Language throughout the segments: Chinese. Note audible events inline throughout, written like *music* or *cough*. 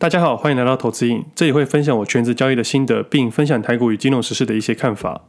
大家好，欢迎来到投资瘾，这里会分享我全职交易的心得，并分享台股与金融时事的一些看法。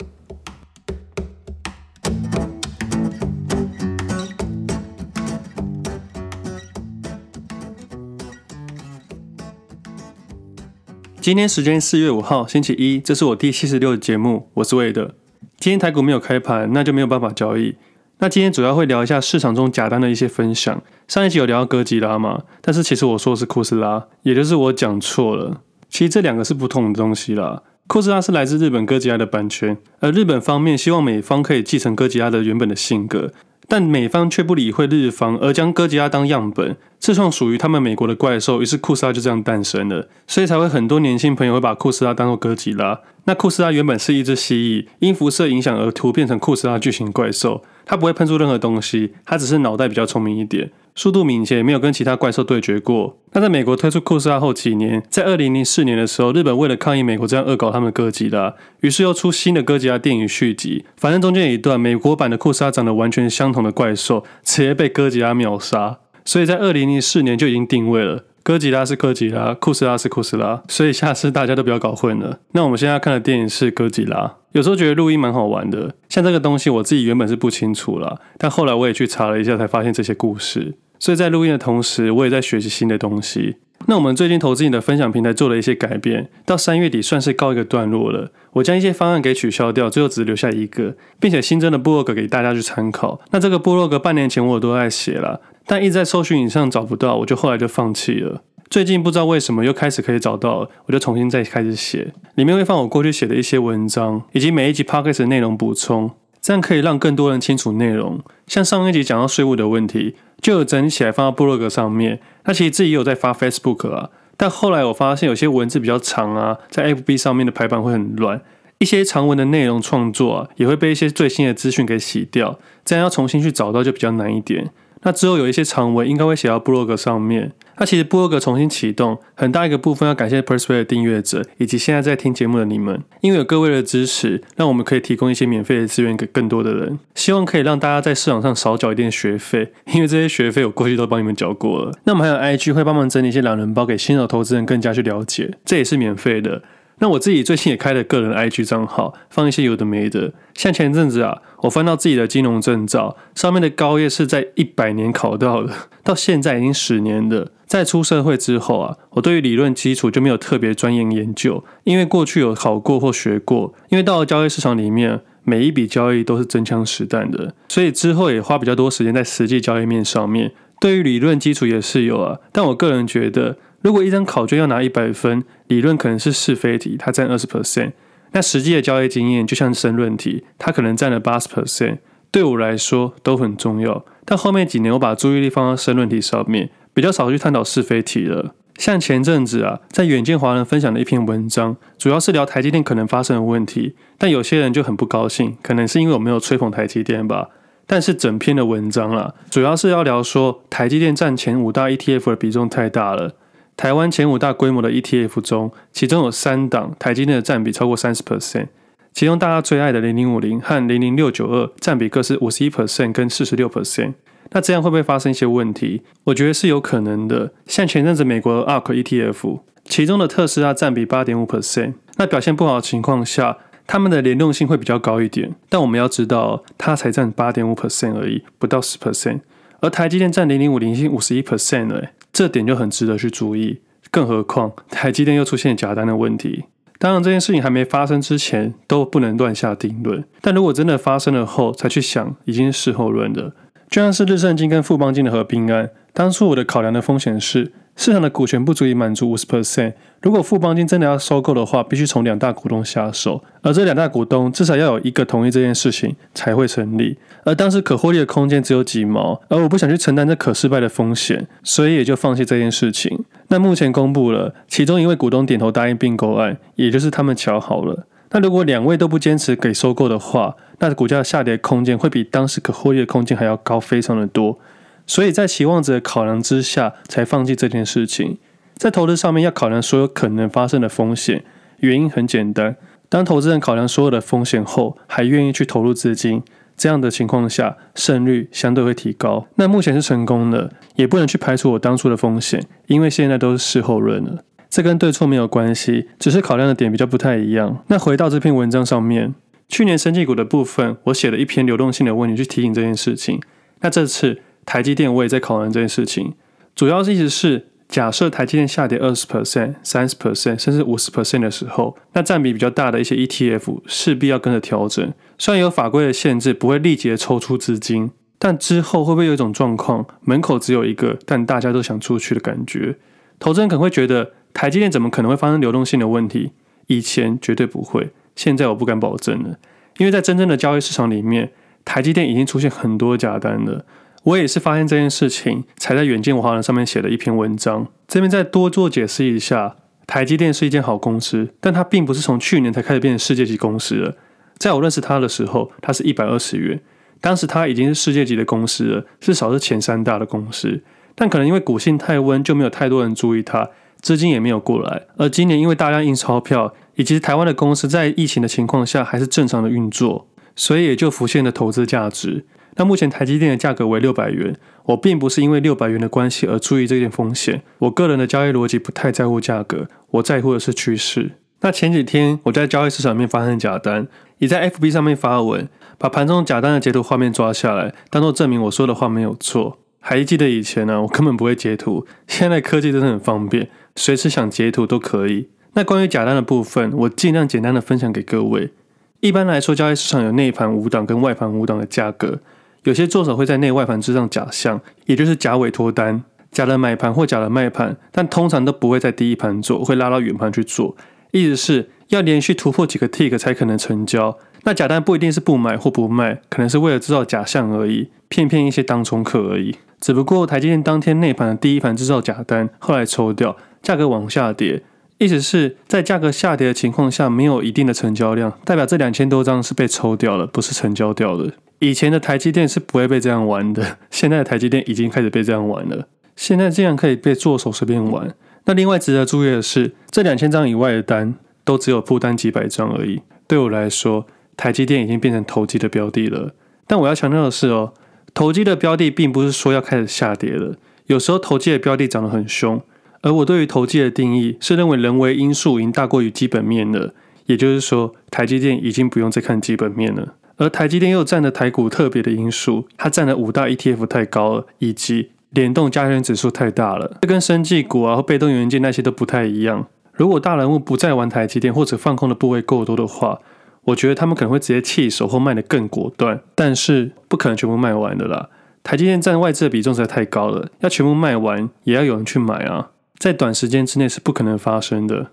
今天时间四月五号星期一，这是我第七十六的节目，我是魏德。今天台股没有开盘，那就没有办法交易。那今天主要会聊一下市场中假单的一些分享。上一集有聊到哥吉拉嘛，但是其实我说的是库斯拉，也就是我讲错了。其实这两个是不同的东西啦。库斯拉是来自日本哥吉拉的版权，而日本方面希望美方可以继承哥吉拉的原本的性格。但美方却不理会日方，而将哥吉拉当样本，自创属于他们美国的怪兽。于是库斯拉就这样诞生了，所以才会很多年轻朋友会把库斯拉当做哥吉拉。那库斯拉原本是一只蜥蜴，因辐射影响而突变成库斯拉巨型怪兽。它不会喷出任何东西，它只是脑袋比较聪明一点。速度敏捷，没有跟其他怪兽对决过。那在美国推出库斯拉后几年，在二零零四年的时候，日本为了抗议美国这样恶搞他们的哥吉拉，于是又出新的哥吉拉电影续集。反正中间有一段美国版的库斯拉长得完全相同的怪兽，直接被哥吉拉秒杀。所以在二零零四年就已经定位了。哥吉拉是哥吉拉，库斯拉是库斯拉，所以下次大家都不要搞混了。那我们现在看的电影是哥吉拉。有时候觉得录音蛮好玩的，像这个东西我自己原本是不清楚啦，但后来我也去查了一下，才发现这些故事。所以在录音的同时，我也在学习新的东西。那我们最近投资你的分享平台做了一些改变，到三月底算是告一个段落了。我将一些方案给取消掉，最后只留下一个，并且新增的部落格给大家去参考。那这个部落格半年前我都在写了。但一直在搜寻以上找不到，我就后来就放弃了。最近不知道为什么又开始可以找到，我就重新再开始写。里面会放我过去写的一些文章，以及每一集 podcast 的内容补充，这样可以让更多人清楚内容。像上一集讲到税务的问题，就有整理起来放到部落格上面。那其实自己也有在发 Facebook 啊，但后来我发现有些文字比较长啊，在 FB 上面的排版会很乱，一些长文的内容创作啊，也会被一些最新的资讯给洗掉，这样要重新去找到就比较难一点。那之后有一些长文应该会写到部落格上面。那其实部落格重新启动，很大一个部分要感谢 Perspire 的订阅者以及现在在听节目的你们，因为有各位的支持，让我们可以提供一些免费的资源给更多的人。希望可以让大家在市场上少缴一点学费，因为这些学费我过去都帮你们缴过了。那我们还有 IG 会帮忙整理一些懒人包给新手投资人更加去了解，这也是免费的。那我自己最近也开了个人 IG 账号，放一些有的没的。像前阵子啊，我翻到自己的金融证照，上面的高业是在一百年考到的，到现在已经十年了。在出社会之后啊，我对于理论基础就没有特别钻研研究，因为过去有考过或学过。因为到了交易市场里面，每一笔交易都是真枪实弹的，所以之后也花比较多时间在实际交易面上面。对于理论基础也是有啊，但我个人觉得。如果一张考卷要拿一百分，理论可能是是非题，它占二十 percent。那实际的交易经验就像申论题，它可能占了八十 percent。对我来说都很重要，但后面几年我把注意力放到申论题上面，比较少去探讨是非题了。像前阵子啊，在远见华人分享的一篇文章，主要是聊台积电可能发生的问题，但有些人就很不高兴，可能是因为我没有吹捧台积电吧。但是整篇的文章啊，主要是要聊说台积电占前五大 ETF 的比重太大了。台湾前五大规模的 ETF 中，其中有三档台积电的占比超过三十 percent，其中大家最爱的零零五零和零零六九二占比各是五十一 percent 跟四十六 percent。那这样会不会发生一些问题？我觉得是有可能的。像前阵子美国的 ARK ETF，其中的特斯拉占比八点五 percent，那表现不好的情况下，他们的联动性会比较高一点。但我们要知道，它才占八点五 percent 而已，不到十 percent。而台积电占零零五零已经五十一 percent 了，这点就很值得去注意。更何况台积电又出现假单的问题。当然，这件事情还没发生之前都不能乱下定论。但如果真的发生了后才去想，已经是事后论了。就像是日盛金跟富邦金的合并案，当初我的考量的风险是。市场的股权不足以满足五十 percent。如果富邦金真的要收购的话，必须从两大股东下手，而这两大股东至少要有一个同意这件事情才会成立。而当时可获利的空间只有几毛，而我不想去承担这可失败的风险，所以也就放弃这件事情。那目前公布了，其中一位股东点头答应并购案，也就是他们瞧好了。那如果两位都不坚持给收购的话，那股价下跌空间会比当时可获利的空间还要高，非常的多。所以在期望值的考量之下，才放弃这件事情。在投资上面要考量所有可能发生的风险，原因很简单：当投资人考量所有的风险后，还愿意去投入资金，这样的情况下，胜率相对会提高。那目前是成功的，也不能去排除我当初的风险，因为现在都是事后论了。这跟对错没有关系，只是考量的点比较不太一样。那回到这篇文章上面，去年生技股的部分，我写了一篇流动性的问题去提醒这件事情。那这次台积电我也在考量这件事情，主要是意思是。假设台积电下跌二十 percent、三十 percent，甚至五十 percent 的时候，那占比比较大的一些 ETF 势必要跟着调整。虽然有法规的限制，不会立即的抽出资金，但之后会不会有一种状况，门口只有一个，但大家都想出去的感觉？投资人可能会觉得台积电怎么可能会发生流动性的问题？以前绝对不会，现在我不敢保证了，因为在真正的交易市场里面，台积电已经出现很多假单了。我也是发现这件事情，才在远见华人上面写了一篇文章。这边再多做解释一下，台积电是一间好公司，但它并不是从去年才开始变成世界级公司了。在我认识它的时候，它是一百二十元，当时它已经是世界级的公司了，至少是前三大的公司。但可能因为股性太温，就没有太多人注意它，资金也没有过来。而今年因为大量印钞票，以及台湾的公司在疫情的情况下还是正常的运作，所以也就浮现了投资价值。那目前台积电的价格为六百元，我并不是因为六百元的关系而注意这件风险。我个人的交易逻辑不太在乎价格，我在乎的是趋势。那前几天我在交易市场面发生假单，也在 FB 上面发文，把盘中假单的截图画面抓下来，当做证明我说的话没有错。还记得以前呢、我根本不会截图，现在科技真的很方便，随时想截图都可以。那关于假单的部分，我尽量简单的分享给各位。一般来说，交易市场有内盘五档跟外盘五档的价格。有些作手会在内外盘之上假象，也就是假委托单、假的买盘或假的卖盘，但通常都不会在第一盘做，会拉到远盘去做。意思是要连续突破几个 tick 才可能成交。那假单不一定是不买或不卖，可能是为了制造假象而已，骗骗一些当冲客而已。只不过台积电当天内盘的第一盘制造假单，后来抽掉，价格往下跌。意思是在价格下跌的情况下，没有一定的成交量，代表这两千多张是被抽掉了，不是成交掉的。以前的台积电是不会被这样玩的，现在的台积电已经开始被这样玩了。现在这样可以被做手随便玩。那另外值得注意的是，这两千张以外的单都只有负担几百张而已。对我来说，台积电已经变成投机的标的了。但我要强调的是哦，投机的标的并不是说要开始下跌了。有时候投机的标的涨得很凶，而我对于投机的定义是认为人为因素已经大过于基本面了。也就是说，台积电已经不用再看基本面了。而台积电又占了台股特别的因素，它占了五大 ETF 太高了，以及联动加权指数太大了，这跟生技股啊和被动元件那些都不太一样。如果大人物不再玩台积电或者放空的部位够多的话，我觉得他们可能会直接弃守或卖得更果断，但是不可能全部卖完的啦。台积电占外资的比重实在太高了，要全部卖完也要有人去买啊，在短时间之内是不可能发生的，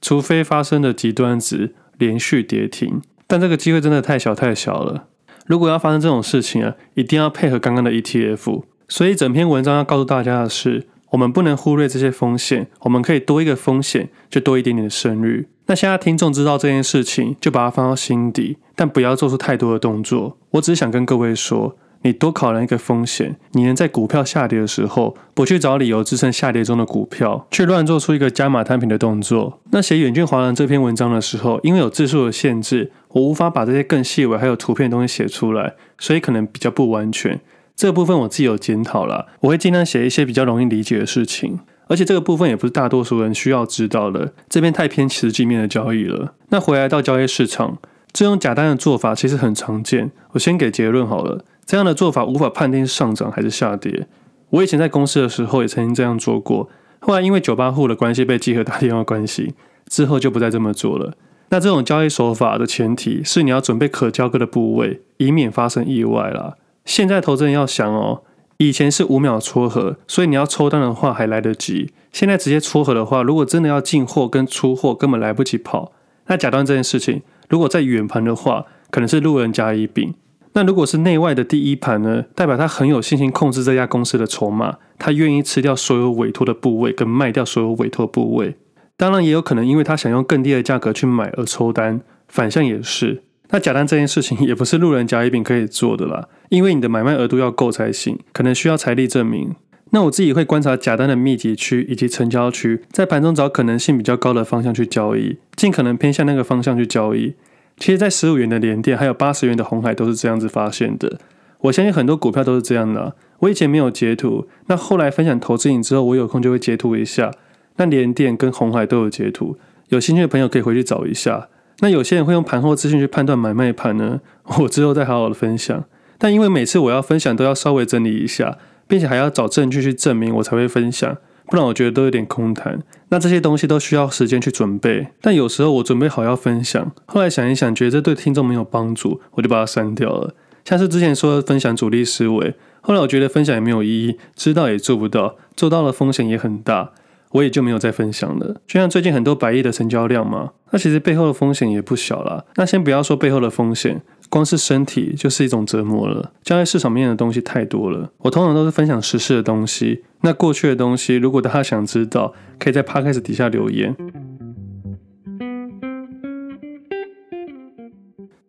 除非发生的极端值连续跌停。但这个机会真的太小太小了。如果要发生这种事情啊，一定要配合刚刚的 ETF。所以整篇文章要告诉大家的是，我们不能忽略这些风险。我们可以多一个风险，就多一点点的胜率。那现在听众知道这件事情，就把它放到心底，但不要做出太多的动作。我只是想跟各位说。你多考量一个风险，你能在股票下跌的时候，不去找理由支撑下跌中的股票，去乱做出一个加码摊平的动作。那写远见华人这篇文章的时候，因为有字数的限制，我无法把这些更细微还有图片的东西写出来，所以可能比较不完全。这个部分我自己有检讨了，我会尽量写一些比较容易理解的事情。而且这个部分也不是大多数人需要知道的，这边太偏实际面的交易了。那回来到交易市场，这种假单的做法其实很常见。我先给结论好了。这样的做法无法判定是上涨还是下跌。我以前在公司的时候也曾经这样做过，后来因为九八户的关系被集合打电话关系，之后就不再这么做了。那这种交易手法的前提是你要准备可交割的部位，以免发生意外啦。现在投资人要想哦，以前是五秒撮合，所以你要抽单的话还来得及。现在直接撮合的话，如果真的要进货跟出货，根本来不及跑。那假单这件事情，如果在远盘的话，可能是路人甲乙丙。那如果是内外的第一盘呢？代表他很有信心控制这家公司的筹码，他愿意吃掉所有委托的部位，跟卖掉所有委托部位。当然也有可能因为他想用更低的价格去买而抽单，反向也是。那假单这件事情也不是路人甲乙丙可以做的啦，因为你的买卖额度要够才行，可能需要财力证明。那我自己会观察假单的密集区以及成交区，在盘中找可能性比较高的方向去交易，尽可能偏向那个方向去交易。其实，在十五元的联电，还有八十元的红海，都是这样子发现的。我相信很多股票都是这样的。我以前没有截图，那后来分享投资影之后，我有空就会截图一下。那联电跟红海都有截图，有兴趣的朋友可以回去找一下。那有些人会用盘后资讯去判断买卖盘呢，我之后再好好的分享。但因为每次我要分享都要稍微整理一下，并且还要找证据去证明我才会分享，不然我觉得都有点空谈。那这些东西都需要时间去准备，但有时候我准备好要分享，后来想一想，觉得这对听众没有帮助，我就把它删掉了。像是之前说的分享主力思维，后来我觉得分享也没有意义，知道也做不到，做到了风险也很大。我也就没有再分享了。就像最近很多百亿的成交量嘛，那其实背后的风险也不小啦。那先不要说背后的风险，光是身体就是一种折磨了。交易市场面的东西太多了，我通常都是分享时事的东西。那过去的东西，如果大家想知道，可以在 Podcast 底下留言。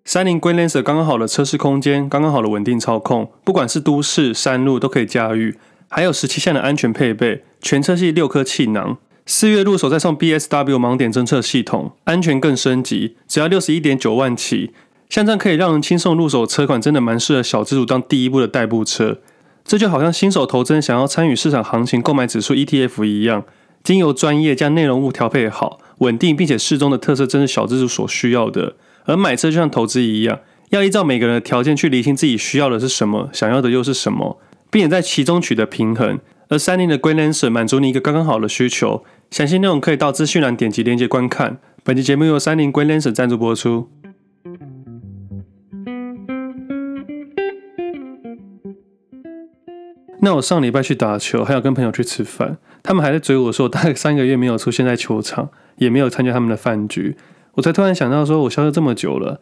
三菱 Grandlancer 刚刚好的车室空间，刚刚好的稳定操控，不管是都市山路都可以驾驭。还有十七项的安全配备，全车系六颗气囊。四月入手再送 BSW 盲点侦测系统，安全更升级，只要六十一点九万起。像这样可以让人轻松入手车款，真的蛮适合小资主当第一步的代步车。这就好像新手投资人想要参与市场行情购买指数 ETF 一样，经由专业将内容物调配好，稳定并且适中的特色，正是小资主所需要的。而买车就像投资一样，要依照每个人的条件去厘清自己需要的是什么，想要的又是什么。并且在其中取得平衡，而三菱的 Grandlancer 满足你一个刚刚好的需求。详细内容可以到资讯栏点击链接观看。本期节目由三菱 Grandlancer 赞助播出。那我上礼拜去打球，还有跟朋友去吃饭，他们还在追我说我，大概三个月没有出现在球场，也没有参加他们的饭局，我才突然想到说，我消失这么久了。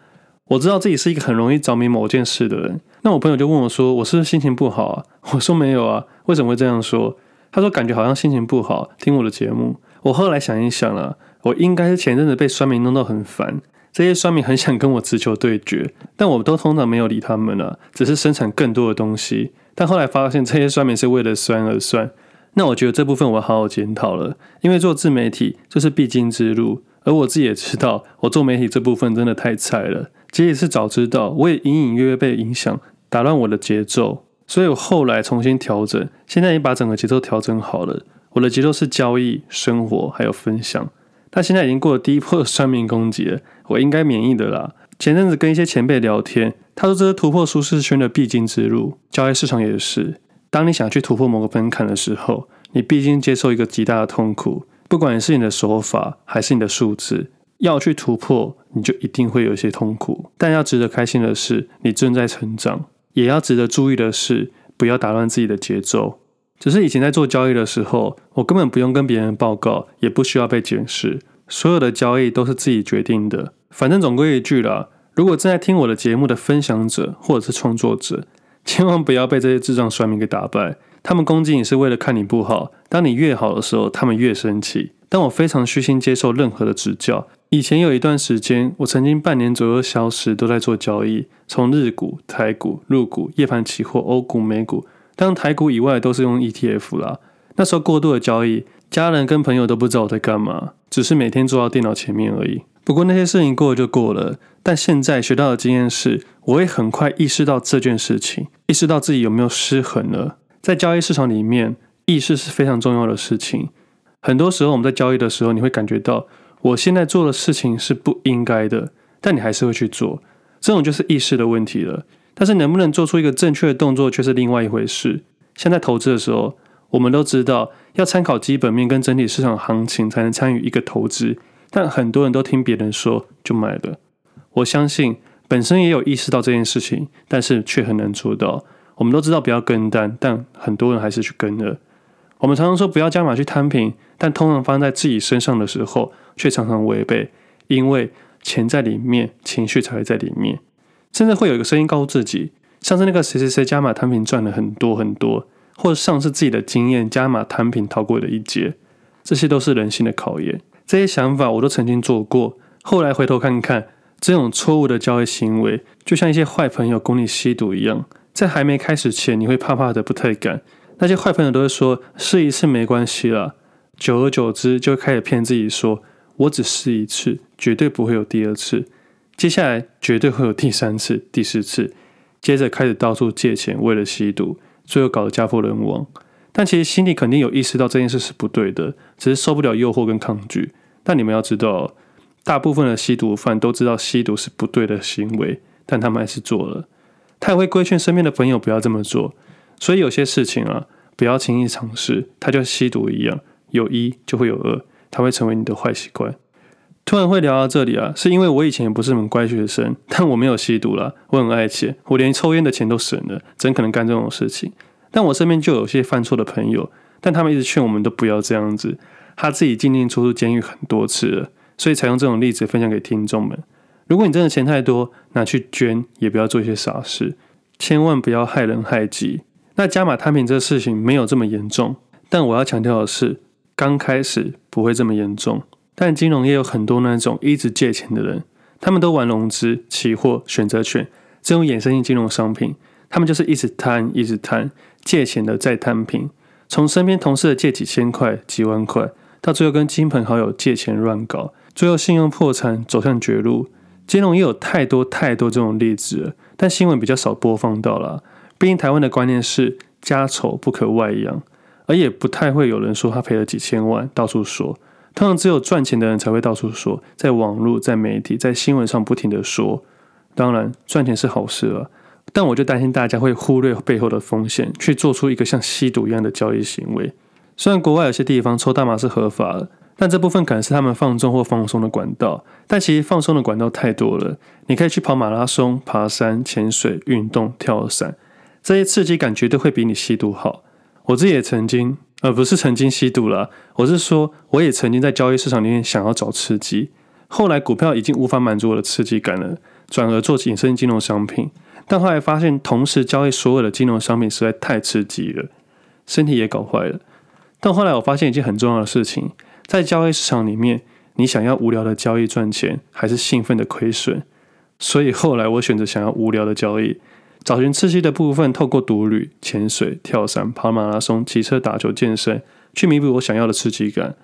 我知道自己是一个很容易着迷某件事的人，那我朋友就问我说：“我是不是心情不好啊？” *laughs* 我说：“没有啊，为什么会这样说？”他说：“感觉好像心情不好，听我的节目。”我后来想一想啊，我应该是前阵子被酸民弄到很烦，这些酸民很想跟我直球对决，*laughs* 但我都通常没有理他们啊，只是生产更多的东西。但后来发现这些酸民是为了酸而酸，那我觉得这部分我好好检讨了，因为做自媒体就是必经之路，而我自己也知道，我做媒体这部分真的太菜了。即使是早知道，我也隐隐约约被影响，打乱我的节奏，所以我后来重新调整，现在也把整个节奏调整好了。我的节奏是交易、生活还有分享。他现在已经过了第一波的酸民攻击了，*laughs* 我应该免疫的啦。前阵子跟一些前辈聊天，他说这是突破舒适圈的必经之路，交易市场也是。当你想去突破某个门槛的时候，你必经接受一个极大的痛苦，不管是你的手法还是你的数字。要去突破，你就一定会有一些痛苦。但要值得开心的是，你正在成长；也要值得注意的是，不要打乱自己的节奏。只是以前在做交易的时候，我根本不用跟别人报告，也不需要被检视，所有的交易都是自己决定的。反正总归一句啦，如果正在听我的节目的分享者或者是创作者，千万不要被这些智障酸民给打败。他们攻击你是为了看你不好，当你越好的时候，他们越生气。但我非常虚心接受任何的指教。以前有一段时间，我曾经半年左右消失，都在做交易，从日股、台股、陆股、夜盘期货、欧股、美股，当台股以外都是用 ETF 啦。那时候过度的交易，家人跟朋友都不知道我在干嘛，只是每天坐到电脑前面而已。不过那些事情过了就过了。但现在学到的经验是，我会很快意识到这件事情，意识到自己有没有失衡了。在交易市场里面，意识是非常重要的事情。很多时候我们在交易的时候，你会感觉到。我现在做的事情是不应该的，但你还是会去做，这种就是意识的问题了。但是能不能做出一个正确的动作，却是另外一回事。像在投资的时候，我们都知道要参考基本面跟整体市场行情才能参与一个投资，但很多人都听别人说就买了。我相信本身也有意识到这件事情，但是却很难做到。我们都知道不要跟单，但很多人还是去跟了。我们常常说不要加码去摊平，但通常发生在自己身上的时候，却常常违背，因为钱在里面，情绪才会在里面，甚至会有一个声音告诉自己，上次那个谁谁谁加码摊平赚了很多很多，或者上次自己的经验加码摊平逃过了一劫，这些都是人性的考验。这些想法我都曾经做过，后来回头看看，这种错误的交易行为，就像一些坏朋友供你吸毒一样，在还没开始前，你会怕怕的，不太敢。那些坏朋友都会说试一次没关系啦，久而久之就会开始骗自己说，我只试一次，绝对不会有第二次，接下来绝对会有第三次、第四次，接着开始到处借钱为了吸毒，最后搞得家破人亡。但其实心里肯定有意识到这件事是不对的，只是受不了诱惑跟抗拒。但你们要知道，大部分的吸毒犯都知道吸毒是不对的行为，但他们还是做了。他也会规劝身边的朋友不要这么做。所以有些事情啊，不要轻易尝试。它就像吸毒一样，有一就会有二，它会成为你的坏习惯。突然会聊到这里啊，是因为我以前也不是很乖学生，但我没有吸毒啦，我很爱钱，我连抽烟的钱都省了，怎可能干这种事情？但我身边就有些犯错的朋友，但他们一直劝我们都不要这样子。他自己进进出出监狱很多次了，所以才用这种例子分享给听众们。如果你真的钱太多，拿去捐，也不要做一些傻事，千万不要害人害己。那加码摊平这个事情没有这么严重，但我要强调的是，刚开始不会这么严重。但金融业有很多那种一直借钱的人，他们都玩融资、期货、选择权这种衍生性金融商品，他们就是一直贪，一直贪。借钱的再摊平，从身边同事的借几千块、几万块，到最后跟亲朋好友借钱乱搞，最后信用破产，走向绝路。金融也有太多太多这种例子了，但新闻比较少播放到啦。毕竟台湾的观念是家丑不可外扬，而也不太会有人说他赔了几千万，到处说。通常只有赚钱的人才会到处说，在网络、在媒体、在新闻上不停地说。当然，赚钱是好事啊。但我就担心大家会忽略背后的风险，去做出一个像吸毒一样的交易行为。虽然国外有些地方抽大麻是合法的，但这部分可能是他们放纵或放松的管道。但其实放松的管道太多了，你可以去跑马拉松、爬山、潜水、运动、跳伞，这些刺激感绝对会比你吸毒好。我自己也曾经，呃、不是曾经吸毒了，我是说我也曾经在交易市场里面想要找刺激，后来股票已经无法满足我的刺激感了，转而做衍生金融商品。但后来发现，同时交易所有的金融商品实在太刺激了，身体也搞坏了。但后来我发现一件很重要的事情，在交易市场里面，你想要无聊的交易赚钱，还是兴奋的亏损？所以后来我选择想要无聊的交易，找寻刺激的部分，透过独旅、潜水、跳伞、跑马拉松、骑车、打球、健身，去弥补我想要的刺激感。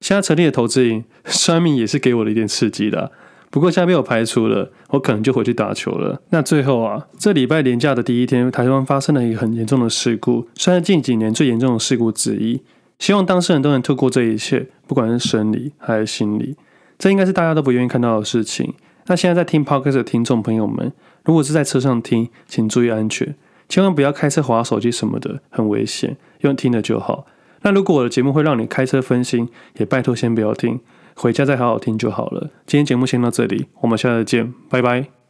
现在成立的投资营，算命也是给我了一点刺激的。不过现在被我排除了，我可能就回去打球了。那最后啊，这礼拜年假的第一天，台湾发生了一个很严重的事故，算是近几年最严重的事故之一。希望当事人都能透过这一切，不管是生理还是心理，这应该是大家都不愿意看到的事情。那现在在听 Podcast 的听众朋友们，如果是在车上听，请注意安全，千万不要开车划手机什么的，很危险，用听的就好。那如果我的节目会让你开车分心，也拜托先不要听。回家再好好听就好了。今天节目先到这里，我们下次见，拜拜。